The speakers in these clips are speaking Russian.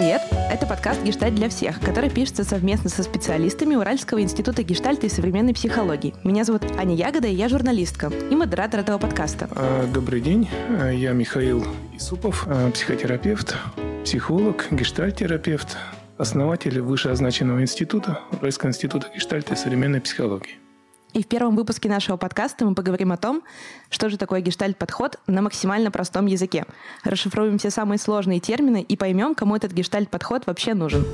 привет! Это подкаст «Гештальт для всех», который пишется совместно со специалистами Уральского института гештальта и современной психологии. Меня зовут Аня Ягода, и я журналистка и модератор этого подкаста. А, добрый день, а, я Михаил Исупов, а, психотерапевт, психолог, гештальт-терапевт, основатель вышеозначенного института, Уральского института гештальта и современной психологии. И в первом выпуске нашего подкаста мы поговорим о том, что же такое гештальт-подход на максимально простом языке. Расшифруем все самые сложные термины и поймем, кому этот гештальт-подход вообще нужен.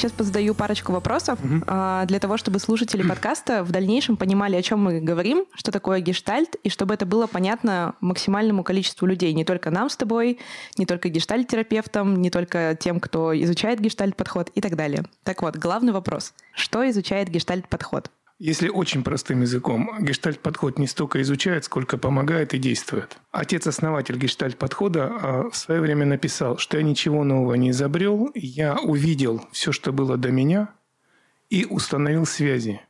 Сейчас позадаю парочку вопросов угу. а, для того, чтобы слушатели подкаста в дальнейшем понимали, о чем мы говорим, что такое гештальт, и чтобы это было понятно максимальному количеству людей, не только нам с тобой, не только гештальт-терапевтам, не только тем, кто изучает гештальт-подход и так далее. Так вот, главный вопрос. Что изучает гештальт-подход? Если очень простым языком, гештальт-подход не столько изучает, сколько помогает и действует. Отец-основатель гештальт-подхода а, в свое время написал, что я ничего нового не изобрел, я увидел все, что было до меня, и установил связи.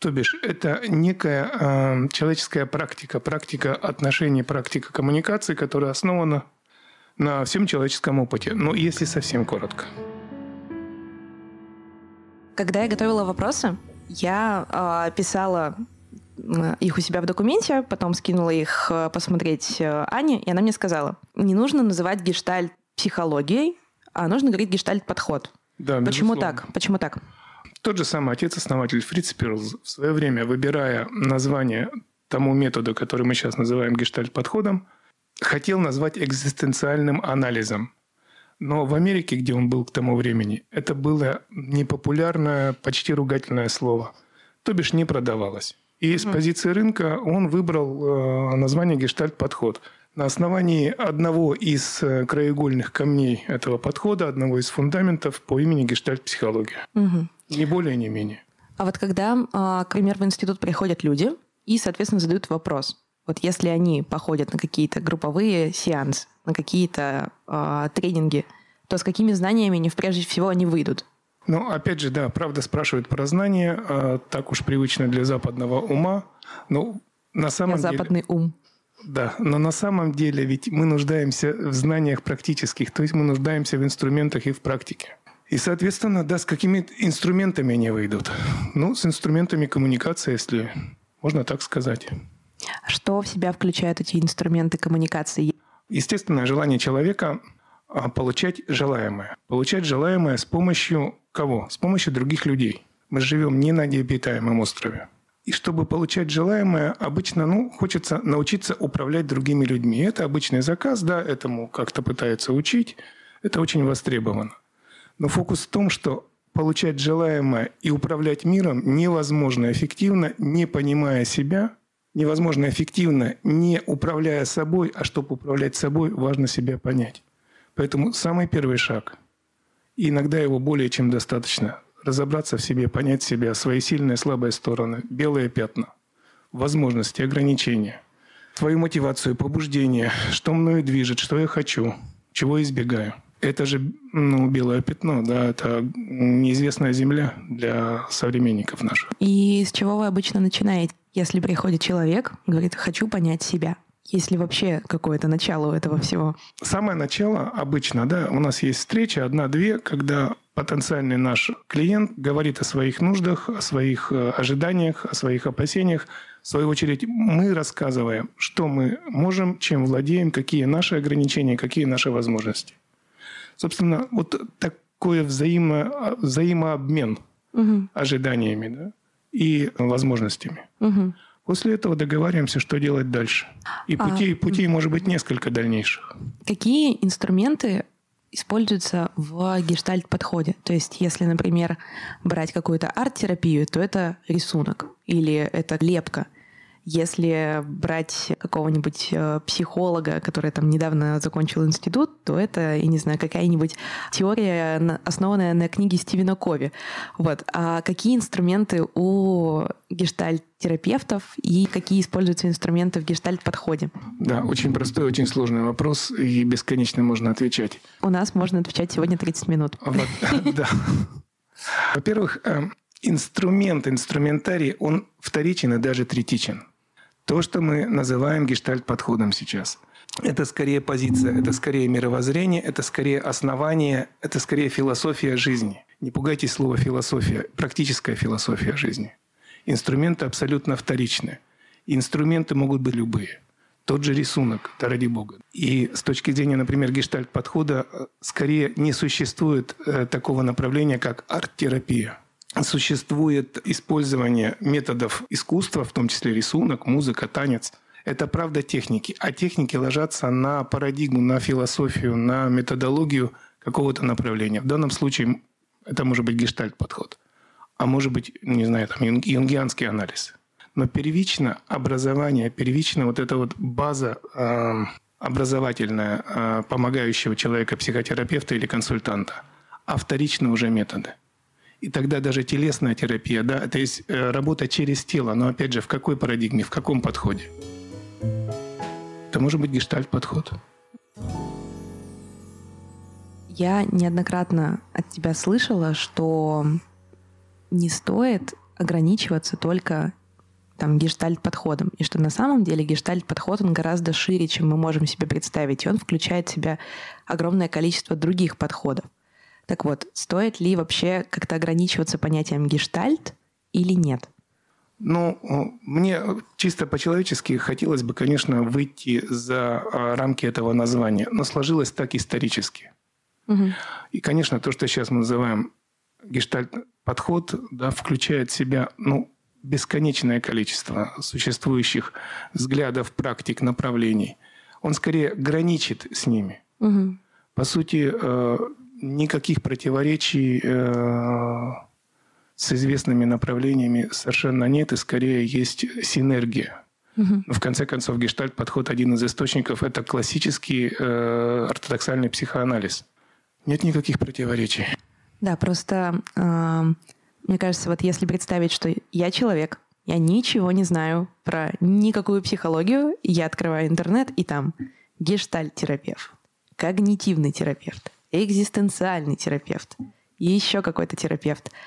То бишь, это некая э, человеческая практика, практика отношений, практика коммуникации, которая основана на всем человеческом опыте. Но если совсем коротко. Когда я готовила вопросы, я э, писала их у себя в документе, потом скинула их э, посмотреть э, Ане, и она мне сказала, не нужно называть гештальт психологией, а нужно говорить гештальт-подход. Да, Почему так? Почему так? Тот же самый отец-основатель Фриц Перлз в свое время, выбирая название тому методу, который мы сейчас называем гештальт-подходом, хотел назвать экзистенциальным анализом. Но в Америке, где он был к тому времени, это было непопулярное, почти ругательное слово. То бишь не продавалось. И с позиции рынка он выбрал э, название «Гештальт-подход». На основании одного из э, краеугольных камней этого подхода, одного из фундаментов по имени гештальт-психология. Угу. Ни более, ни менее. А вот когда, к примеру, в институт приходят люди и, соответственно, задают вопрос, вот если они походят на какие-то групповые сеансы, на какие-то э, тренинги, то с какими знаниями они прежде всего они выйдут? Ну, опять же, да, правда спрашивают про знания, э, так уж привычно для западного ума. Но на самом для деле... западный ум. Да, но на самом деле ведь мы нуждаемся в знаниях практических, то есть мы нуждаемся в инструментах и в практике. И, соответственно, да, с какими инструментами они выйдут? Ну, с инструментами коммуникации, если можно так сказать. Что в себя включают эти инструменты коммуникации? Естественное желание человека а, получать желаемое. Получать желаемое с помощью кого? С помощью других людей. Мы живем не на необитаемом острове. И чтобы получать желаемое, обычно ну, хочется научиться управлять другими людьми. Это обычный заказ, да, этому как-то пытаются учить. Это очень востребовано. Но фокус в том, что получать желаемое и управлять миром невозможно эффективно, не понимая себя невозможно эффективно, не управляя собой, а чтобы управлять собой, важно себя понять. Поэтому самый первый шаг, и иногда его более чем достаточно, разобраться в себе, понять себя, свои сильные и слабые стороны, белые пятна, возможности, ограничения, свою мотивацию, побуждение, что мною движет, что я хочу, чего избегаю. Это же ну, белое пятно, да, это неизвестная земля для современников наших. И с чего вы обычно начинаете? Если приходит человек говорит, хочу понять себя, есть ли вообще какое-то начало у этого всего? Самое начало обычно, да, у нас есть встреча одна-две, когда потенциальный наш клиент говорит о своих нуждах, о своих э, ожиданиях, о своих опасениях. В свою очередь мы рассказываем, что мы можем, чем владеем, какие наши ограничения, какие наши возможности. Собственно, вот такой взаимо, взаимообмен угу. ожиданиями, да, и возможностями. Угу. После этого договариваемся, что делать дальше. И а, путей, путей может быть несколько дальнейших. Какие инструменты используются в гештальт-подходе? То есть, если, например, брать какую-то арт-терапию, то это рисунок или это лепка – если брать какого-нибудь э, психолога, который там недавно закончил институт, то это, я не знаю, какая-нибудь теория, основанная на книге Стивена Кови. Вот. А какие инструменты у гештальт-терапевтов и какие используются инструменты в гештальт-подходе? Да, очень простой, очень сложный вопрос, и бесконечно можно отвечать. У нас можно отвечать сегодня 30 минут. Вот, да. Во-первых, э, инструмент, инструментарий, он вторичен и даже третичен. То, что мы называем гештальт-подходом сейчас. это скорее позиция, это скорее мировоззрение, это скорее основание, это скорее философия жизни. Не пугайтесь слова философия, практическая философия жизни. Инструменты абсолютно вторичны. Инструменты могут быть любые. Тот же рисунок, да ради бога. И с точки зрения, например, гештальт-подхода, э, скорее не существует э, такого направления, как арт-терапия. Существует использование методов искусства, в том числе рисунок, музыка, танец – это правда техники. А техники ложатся на парадигму, на философию, на методологию какого-то направления. В данном случае это может быть гештальт-подход. А может быть, не знаю, там юнгианский анализ. Но первично образование, первично вот эта вот база э, образовательная, э, помогающего человека, психотерапевта или консультанта, а вторично уже методы. И тогда даже телесная терапия, да, это есть э, работа через тело, но опять же, в какой парадигме, в каком подходе? Это может быть гештальт-подход. Я неоднократно от тебя слышала, что не стоит ограничиваться только там гештальт-подходом. И что на самом деле гештальт-подход, он гораздо шире, чем мы можем себе представить. И он включает в себя огромное количество других подходов. Так вот, стоит ли вообще как-то ограничиваться понятием гештальт или нет? Ну, мне чисто по-человечески хотелось бы, конечно, выйти за а, рамки этого названия, но сложилось так исторически. Угу. И, конечно, то, что сейчас мы называем гештальт-подход, да, включает в себя ну, бесконечное количество существующих взглядов, практик, направлений. Он скорее граничит с ними. Угу. По сути, э, никаких противоречий э, с известными направлениями совершенно нет, и скорее есть синергия. Угу. В конце концов, гештальт-подход один из источников – это классический э, ортодоксальный психоанализ. Нет никаких противоречий. Да, просто э, мне кажется, вот если представить, что я человек, я ничего не знаю про никакую психологию, я открываю интернет, и там гештальт-терапевт, когнитивный терапевт, экзистенциальный терапевт, и еще какой-то терапевт –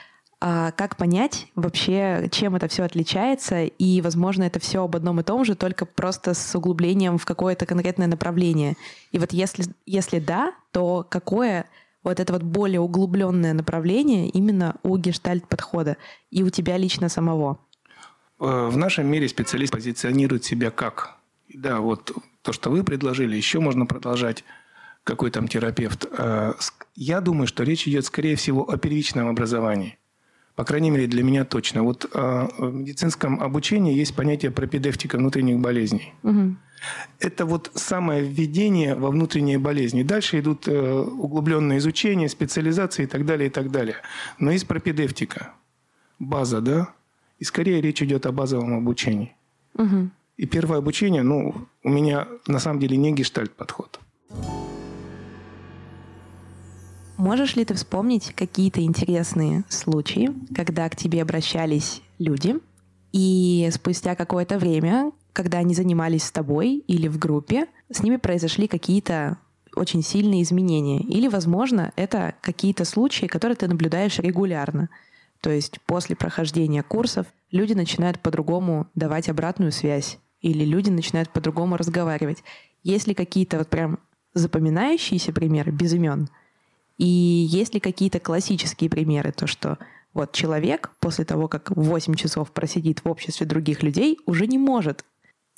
а как понять вообще, чем это все отличается, и, возможно, это все об одном и том же, только просто с углублением в какое-то конкретное направление. И вот если, если да, то какое вот это вот более углубленное направление именно у гештальт-подхода и у тебя лично самого? Э, в нашем мире специалист позиционирует себя как? Да, вот то, что вы предложили, еще можно продолжать какой там терапевт. Э, я думаю, что речь идет, скорее всего, о первичном образовании. По крайней мере, для меня точно. Вот э, в медицинском обучении есть понятие пропедевтика внутренних болезней. Угу. Это вот самое введение во внутренние болезни. Дальше идут э, углубленные изучения, специализации и так далее, и так далее. Но есть пропедевтика, база, да? И скорее речь идет о базовом обучении. Угу. И первое обучение, ну, у меня на самом деле не гештальт подход. Можешь ли ты вспомнить какие-то интересные случаи, когда к тебе обращались люди, и спустя какое-то время, когда они занимались с тобой или в группе, с ними произошли какие-то очень сильные изменения. Или, возможно, это какие-то случаи, которые ты наблюдаешь регулярно. То есть после прохождения курсов люди начинают по-другому давать обратную связь, или люди начинают по-другому разговаривать. Есть ли какие-то вот прям запоминающиеся примеры без имен – и есть ли какие-то классические примеры, то что вот человек после того, как 8 часов просидит в обществе других людей, уже не может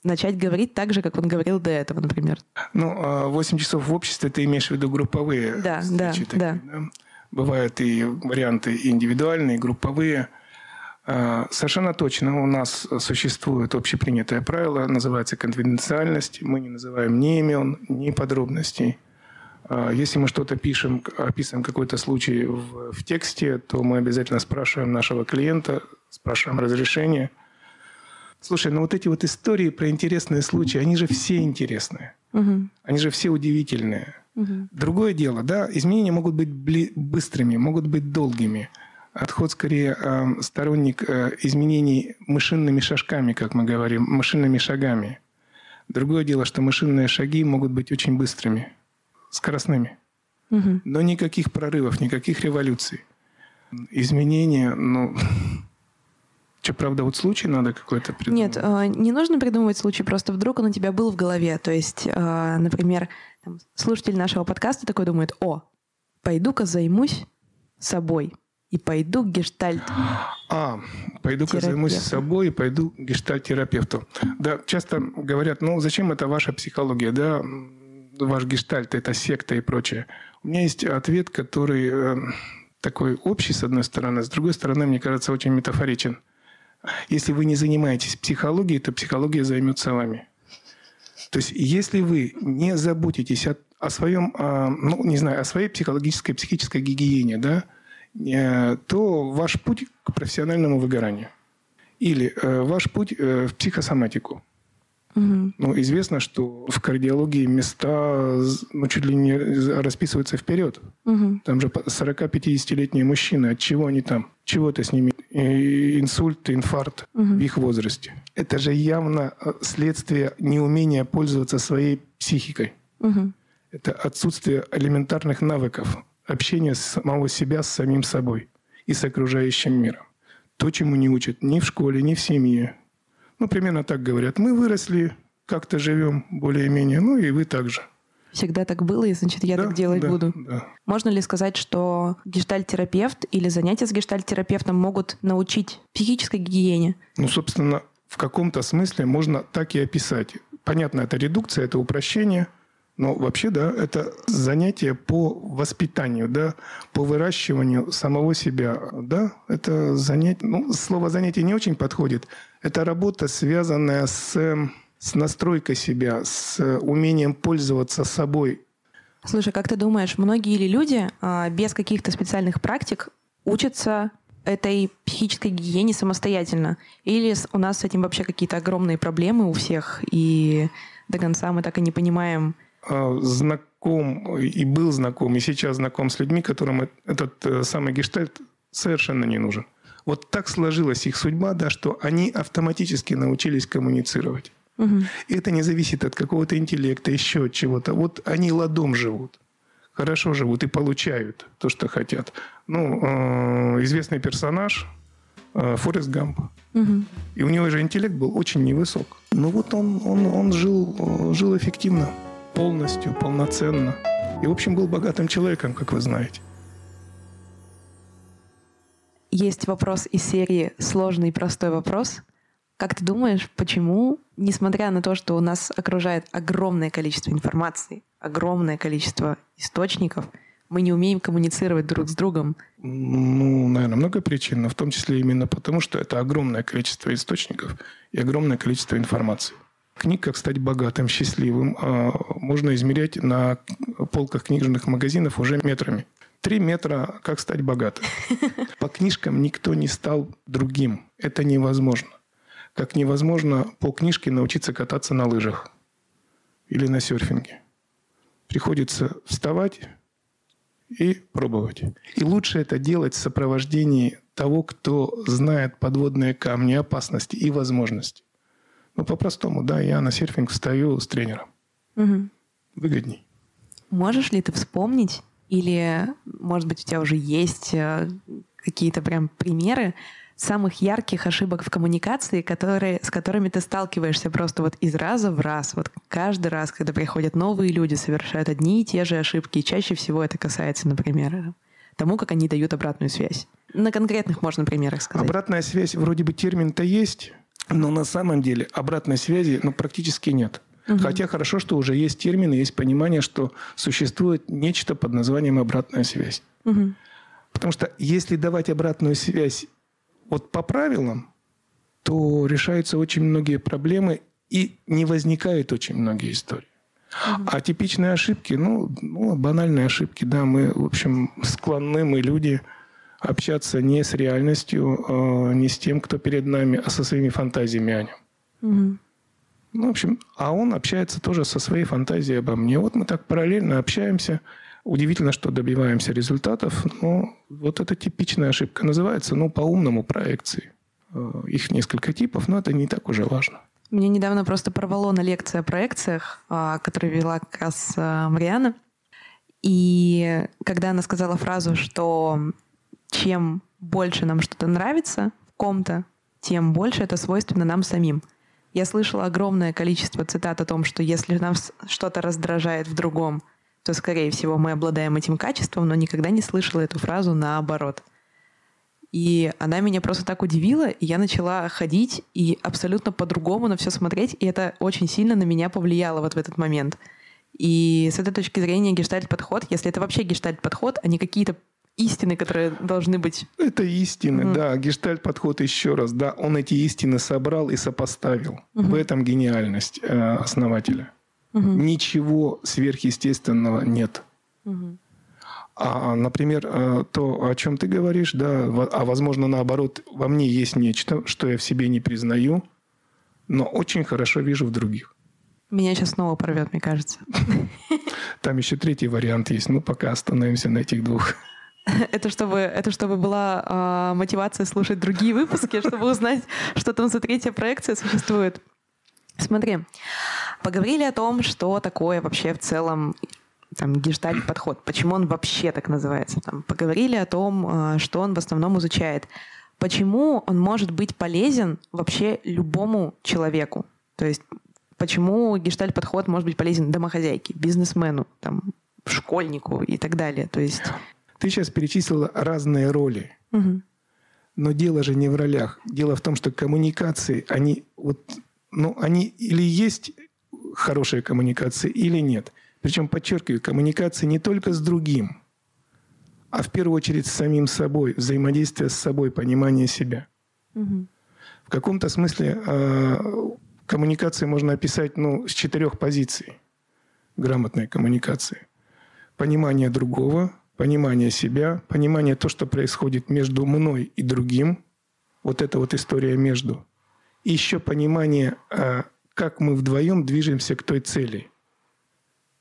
начать говорить так же, как он говорил до этого, например. Ну, 8 а часов в обществе ты имеешь в виду групповые да, встречи? Да, такие, да. да. Бывают и варианты индивидуальные, групповые. А, совершенно точно у нас существует общепринятое правило, называется конфиденциальность. Мы не называем ни имен, ни подробностей. А, если мы что-то пишем, описываем какой-то случай в, в тексте, то мы обязательно спрашиваем нашего клиента, спрашиваем разрешение. Слушай, ну вот эти вот истории про интересные случаи, они же все интересные. Угу. Они же все удивительные. Угу. Другое дело, да, изменения могут быть бли- быстрыми, могут быть долгими. Отход скорее э, сторонник э, изменений мышинными шажками, как мы говорим, мышинными шагами. Другое дело, что мышинные шаги могут быть очень быстрыми скоростными. Угу. Но никаких прорывов, никаких революций. Изменения, ну, Что, правда, вот случай надо какой-то придумать? Нет, э, не нужно придумывать случай, просто вдруг он у тебя был в голове. То есть, э, например, слушатель нашего подкаста такой думает, о, пойду-ка займусь собой и пойду к гештальт. А, пойду-ка займусь собой и пойду к гештальт-терапевту. Да, часто говорят, ну зачем это ваша психология, да, ваш гештальт, это секта и прочее. У меня есть ответ, который э, такой общий, с одной стороны, с другой стороны, мне кажется, очень метафоричен. Если вы не занимаетесь психологией, то психология займется вами. То есть, если вы не заботитесь о, о своем, о, ну, не знаю, о своей психологической, психической гигиене, да, э, то ваш путь к профессиональному выгоранию. Или э, ваш путь в психосоматику. Угу. Ну, известно, что в кардиологии места ну, чуть ли не расписываются вперед. Угу. Там же 40-50-летние мужчины. От чего они там? Чего это с ними? Инсульт, инфаркт угу. в их возрасте. Это же явно э, следствие неумения пользоваться своей психикой. Угу. Это отсутствие элементарных навыков общения самого себя с самим собой и с окружающим миром. То, чему не учат ни в школе, ни в семье, ну, примерно так говорят. Мы выросли, как-то живем более-менее, ну и вы также. Всегда так было, и значит, я да, так делать да, буду. Да. Можно ли сказать, что гештальтерапевт или занятия с гештальтерапевтом могут научить психической гигиене? Ну, собственно, в каком-то смысле можно так и описать. Понятно, это редукция, это упрощение – но вообще, да, это занятие по воспитанию, да, по выращиванию самого себя, да, это занятие, ну, слово занятие не очень подходит. Это работа, связанная с, с настройкой себя, с умением пользоваться собой. Слушай, как ты думаешь, многие ли люди а, без каких-то специальных практик учатся этой психической гигиене самостоятельно? Или у нас с этим вообще какие-то огромные проблемы у всех, и до конца мы так и не понимаем, знаком и был знаком, и сейчас знаком с людьми, которым этот э, самый гештальт совершенно не нужен. Вот так сложилась их судьба, да, что они автоматически научились коммуницировать. Угу. И это не зависит от какого-то интеллекта, еще от чего-то. Вот они ладом живут, хорошо живут и получают то, что хотят. Ну, э, известный персонаж э, Форест Гамп. Угу. И у него же интеллект был очень невысок. Но вот он, он, он жил, жил эффективно полностью, полноценно. И, в общем, был богатым человеком, как вы знаете. Есть вопрос из серии «Сложный и простой вопрос». Как ты думаешь, почему, несмотря на то, что у нас окружает огромное количество информации, огромное количество источников, мы не умеем коммуницировать друг с другом? Ну, наверное, много причин, но в том числе именно потому, что это огромное количество источников и огромное количество информации. Книг «Как стать богатым, счастливым» а, можно измерять на полках книжных магазинов уже метрами. Три метра «Как стать богатым». По книжкам никто не стал другим. Это невозможно. Как невозможно по книжке научиться кататься на лыжах или на серфинге. Приходится вставать и пробовать. И лучше это делать в сопровождении того, кто знает подводные камни, опасности и возможности. Ну, по-простому, да, я на серфинг встаю с тренером. Угу. Выгодней. Можешь ли ты вспомнить, или, может быть, у тебя уже есть э, какие-то прям примеры самых ярких ошибок в коммуникации, которые, с которыми ты сталкиваешься просто вот из раза в раз. Вот каждый раз, когда приходят новые люди, совершают одни и те же ошибки. И чаще всего это касается, например, тому, как они дают обратную связь. На конкретных можно примерах сказать. Обратная связь, вроде бы термин-то есть, но на самом деле обратной связи ну, практически нет. Угу. Хотя хорошо, что уже есть термины, есть понимание, что существует нечто под названием обратная связь. Угу. Потому что если давать обратную связь вот по правилам, то решаются очень многие проблемы и не возникают очень многие истории. Угу. А типичные ошибки, ну, ну, банальные ошибки, да, мы, в общем, склонны, мы люди – общаться не с реальностью, э, не с тем, кто перед нами, а со своими фантазиями о нем. Угу. Ну, в общем, а он общается тоже со своей фантазией обо мне. Вот мы так параллельно общаемся. Удивительно, что добиваемся результатов. Но вот это типичная ошибка. Называется, ну, по-умному проекции. Э, их несколько типов, но это не так уже важно. Мне недавно просто порвало на лекции о проекциях, а, которую вела как раз Мариана. И когда она сказала фразу, что чем больше нам что-то нравится в ком-то, тем больше это свойственно нам самим. Я слышала огромное количество цитат о том, что если нас что-то раздражает в другом, то, скорее всего, мы обладаем этим качеством, но никогда не слышала эту фразу наоборот. И она меня просто так удивила, и я начала ходить и абсолютно по-другому на все смотреть, и это очень сильно на меня повлияло вот в этот момент. И с этой точки зрения гештальт-подход, если это вообще гештальт-подход, а не какие-то истины, которые должны быть. Это истины, mm да. Гештальт-подход еще раз, да. Он эти истины собрал и сопоставил. mm В этом гениальность э, основателя. mm Ничего сверхъестественного нет. mm А, например, э, то, о чем ты говоришь, да, а возможно, наоборот, во мне есть нечто, что я в себе не признаю, но очень хорошо вижу в других. Меня сейчас снова порвет, мне кажется. Там еще третий вариант есть. Ну, пока остановимся на этих двух. Это чтобы, это чтобы была э, мотивация слушать другие выпуски, чтобы узнать, что там за третья проекция существует. Смотри, поговорили о том, что такое вообще в целом там, гештальт-подход, почему он вообще так называется. Там, поговорили о том, что он в основном изучает. Почему он может быть полезен вообще любому человеку? То есть почему гештальт-подход может быть полезен домохозяйке, бизнесмену, там, школьнику и так далее. То есть ты сейчас перечислила разные роли. Угу. Но дело же не в ролях. Дело в том, что коммуникации, они вот, ну, они или есть хорошие коммуникации, или нет. Причем, подчеркиваю, коммуникации не только с другим, а в первую очередь с самим собой, взаимодействие с собой, понимание себя. Угу. В каком-то смысле э, коммуникации можно описать ну, с четырех позиций грамотной коммуникации. Понимание другого, понимание себя, понимание то, что происходит между мной и другим, вот эта вот история между, и еще понимание, а, как мы вдвоем движемся к той цели,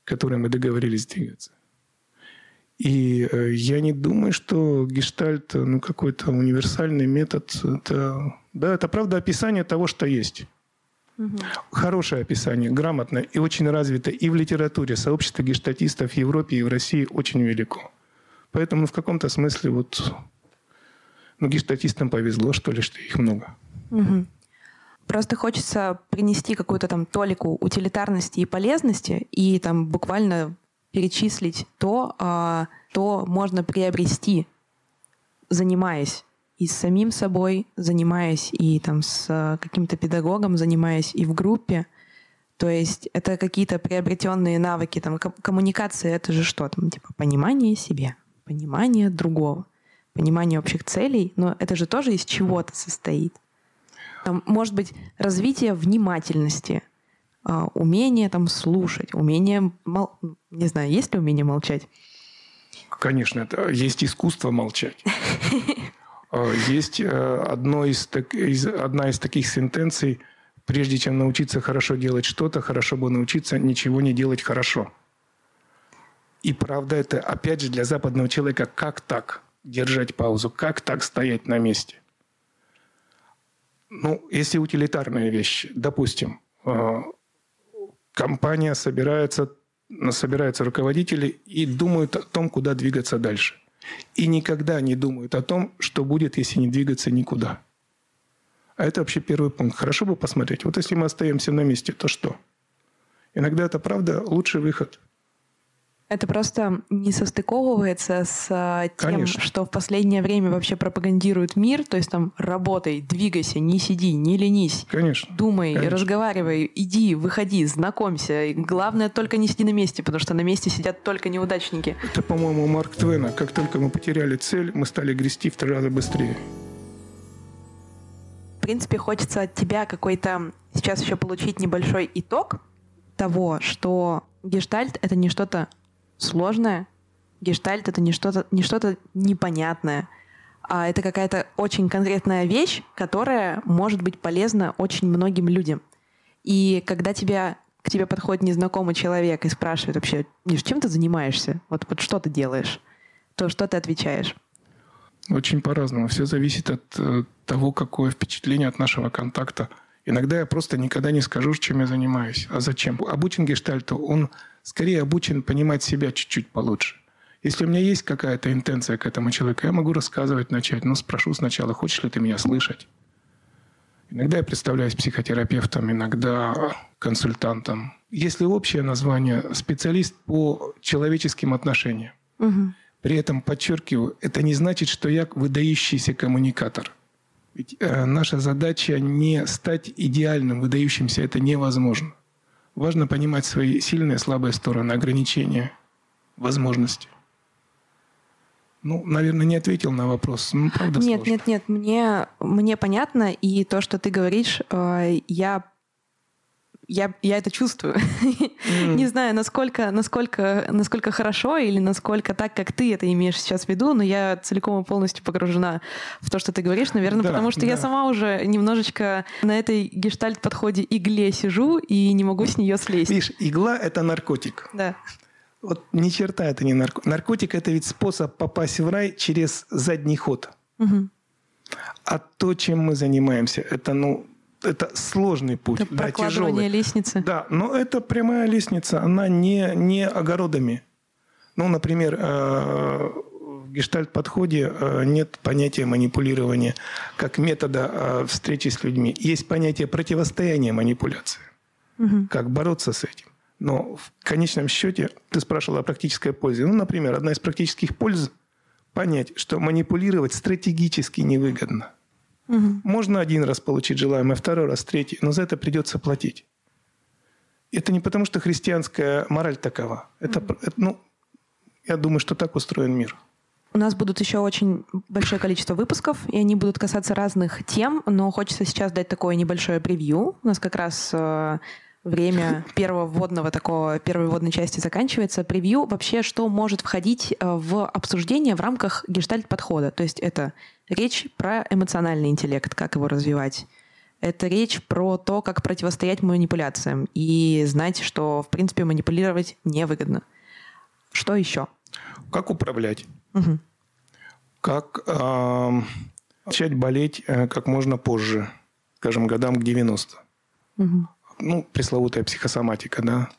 к которой мы договорились двигаться. И э, я не думаю, что гештальт, ну, какой-то универсальный метод, это, да, это правда описание того, что есть. Угу. Хорошее описание, грамотное и очень развито и в литературе. Сообщество гештатистов в Европе и в России очень велико. Поэтому в каком-то смысле вот ну, гештатистам повезло, что ли, что их много. Угу. Просто хочется принести какую-то там толику утилитарности и полезности и там буквально перечислить то, а, что можно приобрести, занимаясь и с самим собой, занимаясь и там с каким-то педагогом, занимаясь и в группе. То есть это какие-то приобретенные навыки, там коммуникация, это же что там, типа понимание себе понимание другого, понимание общих целей, но это же тоже из чего-то состоит. Там, может быть, развитие внимательности, а, умение там слушать, умение, мол... не знаю, есть ли умение молчать? Конечно, это есть искусство молчать. А, есть э, одно из, одна из таких сентенций, прежде чем научиться хорошо делать что-то, хорошо бы научиться ничего не делать хорошо. И правда это, опять же, для западного человека, как так держать паузу, как так стоять на месте? Ну, если утилитарные вещи, допустим, э, компания собирается, собираются руководители и думают о том, куда двигаться дальше. И никогда не думают о том, что будет, если не двигаться никуда. А это вообще первый пункт. Хорошо бы посмотреть. Вот если мы остаемся на месте, то что? Иногда это, правда, лучший выход. Это просто не состыковывается с а, тем, Конечно. что в последнее время вообще пропагандирует мир. То есть там работай, двигайся, не сиди, не ленись. Конечно. Думай, Конечно. разговаривай, иди, выходи, знакомься. И главное, только не сиди на месте, потому что на месте сидят только неудачники. Это, по-моему, Марк Твена. Как только мы потеряли цель, мы стали грести в три раза быстрее. В принципе, хочется от тебя какой-то сейчас еще получить небольшой итог того, что гештальт — это не что-то сложное. Гештальт — это не что-то не что непонятное, а это какая-то очень конкретная вещь, которая может быть полезна очень многим людям. И когда тебя, к тебе подходит незнакомый человек и спрашивает вообще, Миш, чем ты занимаешься? Вот, вот что ты делаешь? То что ты отвечаешь? Очень по-разному. Все зависит от э, того, какое впечатление от нашего контакта. Иногда я просто никогда не скажу, чем я занимаюсь. А зачем? Обучен гештальту, он скорее обучен понимать себя чуть-чуть получше. Если у меня есть какая-то интенция к этому человеку, я могу рассказывать, начать. Но спрошу сначала, хочешь ли ты меня слышать? Иногда я представляюсь психотерапевтом, иногда консультантом. Если общее название – специалист по человеческим отношениям. Угу. При этом, подчеркиваю, это не значит, что я выдающийся коммуникатор. Ведь э, наша задача не стать идеальным, выдающимся. Это невозможно. Важно понимать свои сильные и слабые стороны, ограничения, возможности. Ну, наверное, не ответил на вопрос. Ну, правда, нет, сложно. нет, нет, мне, мне понятно, и то, что ты говоришь, э, я я, я это чувствую. Mm. Не знаю, насколько, насколько, насколько хорошо или насколько так, как ты это имеешь сейчас в виду, но я целиком и полностью погружена в то, что ты говоришь, наверное, да, потому что да. я сама уже немножечко на этой гештальт-подходе игле сижу и не могу с нее слезть. Видишь, игла — это наркотик. Да. Вот ни черта это не наркотик. Наркотик – это ведь способ попасть в рай через задний ход. Угу. А то, чем мы занимаемся, это, ну, это сложный путь. Это да, тяжелый. лестницы. Да, но это прямая лестница, она не, не огородами. Ну, например, э, в гештальт-подходе э, нет понятия манипулирования как метода э, встречи с людьми. Есть понятие противостояния манипуляции. Угу. Как бороться с этим. Но в конечном счете ты спрашивал о практической пользе. Ну, например, одна из практических польз – понять, что манипулировать стратегически невыгодно. Угу. Можно один раз получить желаемое, второй раз, третий, но за это придется платить. Это не потому, что христианская мораль такова. Это, угу. это ну, я думаю, что так устроен мир. У нас будут еще очень большое количество выпусков, и они будут касаться разных тем, но хочется сейчас дать такое небольшое превью. У нас как раз э, время первого вводного такого, первой вводной части заканчивается. Превью вообще, что может входить э, в обсуждение в рамках гештальт-подхода. То есть это речь про эмоциональный интеллект, как его развивать. Это речь про то, как противостоять манипуляциям и знать, что, в принципе, манипулировать невыгодно. Что еще? Как управлять? Угу. Как э, начать болеть э, как можно позже, скажем, годам к 90. Угу ну, пресловутая психосоматика, да.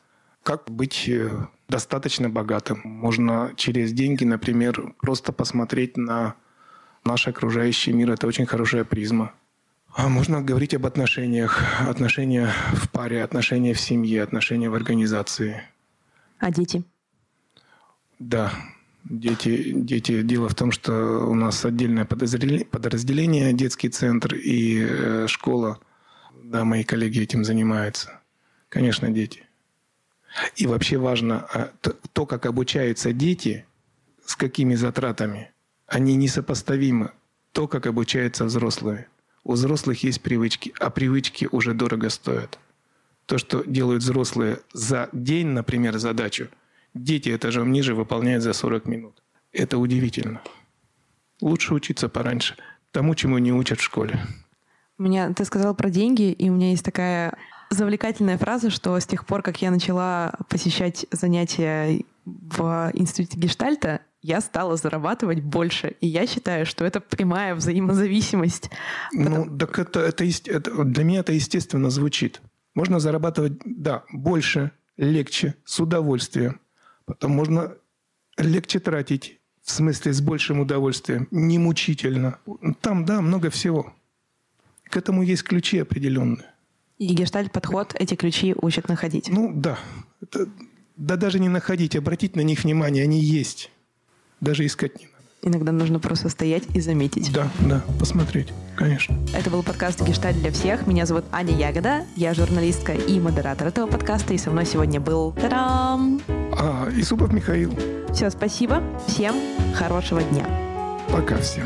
Как быть э, достаточно богатым? Можно через деньги, например, просто посмотреть на наш окружающий мир. Это очень хорошая призма. А можно говорить об отношениях. Отношения в паре, отношения в семье, отношения в организации. А дети? Да, дети, дети. Дело в том, что у нас отдельное подразделение, детский центр и э, школа да, мои коллеги этим занимаются. Конечно, дети. И вообще важно а, то, как обучаются дети, с какими затратами. Они несопоставимы. То, как обучаются взрослые. У взрослых есть привычки, а привычки уже дорого стоят. То, что делают взрослые за день, например, задачу, дети этажом ниже выполняют за 40 минут. Это удивительно. Лучше учиться пораньше тому, чему не учат в школе. У меня, ты сказал про деньги, и у меня есть такая завлекательная фраза, что с тех пор, как я начала посещать занятия в институте гештальта, я стала зарабатывать больше. И я считаю, что это прямая взаимозависимость. Ну, Потому... так это, это, это, для меня это естественно звучит. Можно зарабатывать, да, больше, легче, с удовольствием. Потом можно легче тратить, в смысле с большим удовольствием, не мучительно. Там, да, много всего. К этому есть ключи определенные. И гештальт-подход эти ключи учат находить. Ну да. Это, да даже не находить, обратить на них внимание, они есть. Даже искать не надо. Иногда нужно просто стоять и заметить. Да, да, посмотреть, конечно. Это был подкаст «Гештальт для всех». Меня зовут Аня Ягода. Я журналистка и модератор этого подкаста. И со мной сегодня был... Та-дам! А, Исупов Михаил. Все, спасибо. Всем хорошего дня. Пока всем.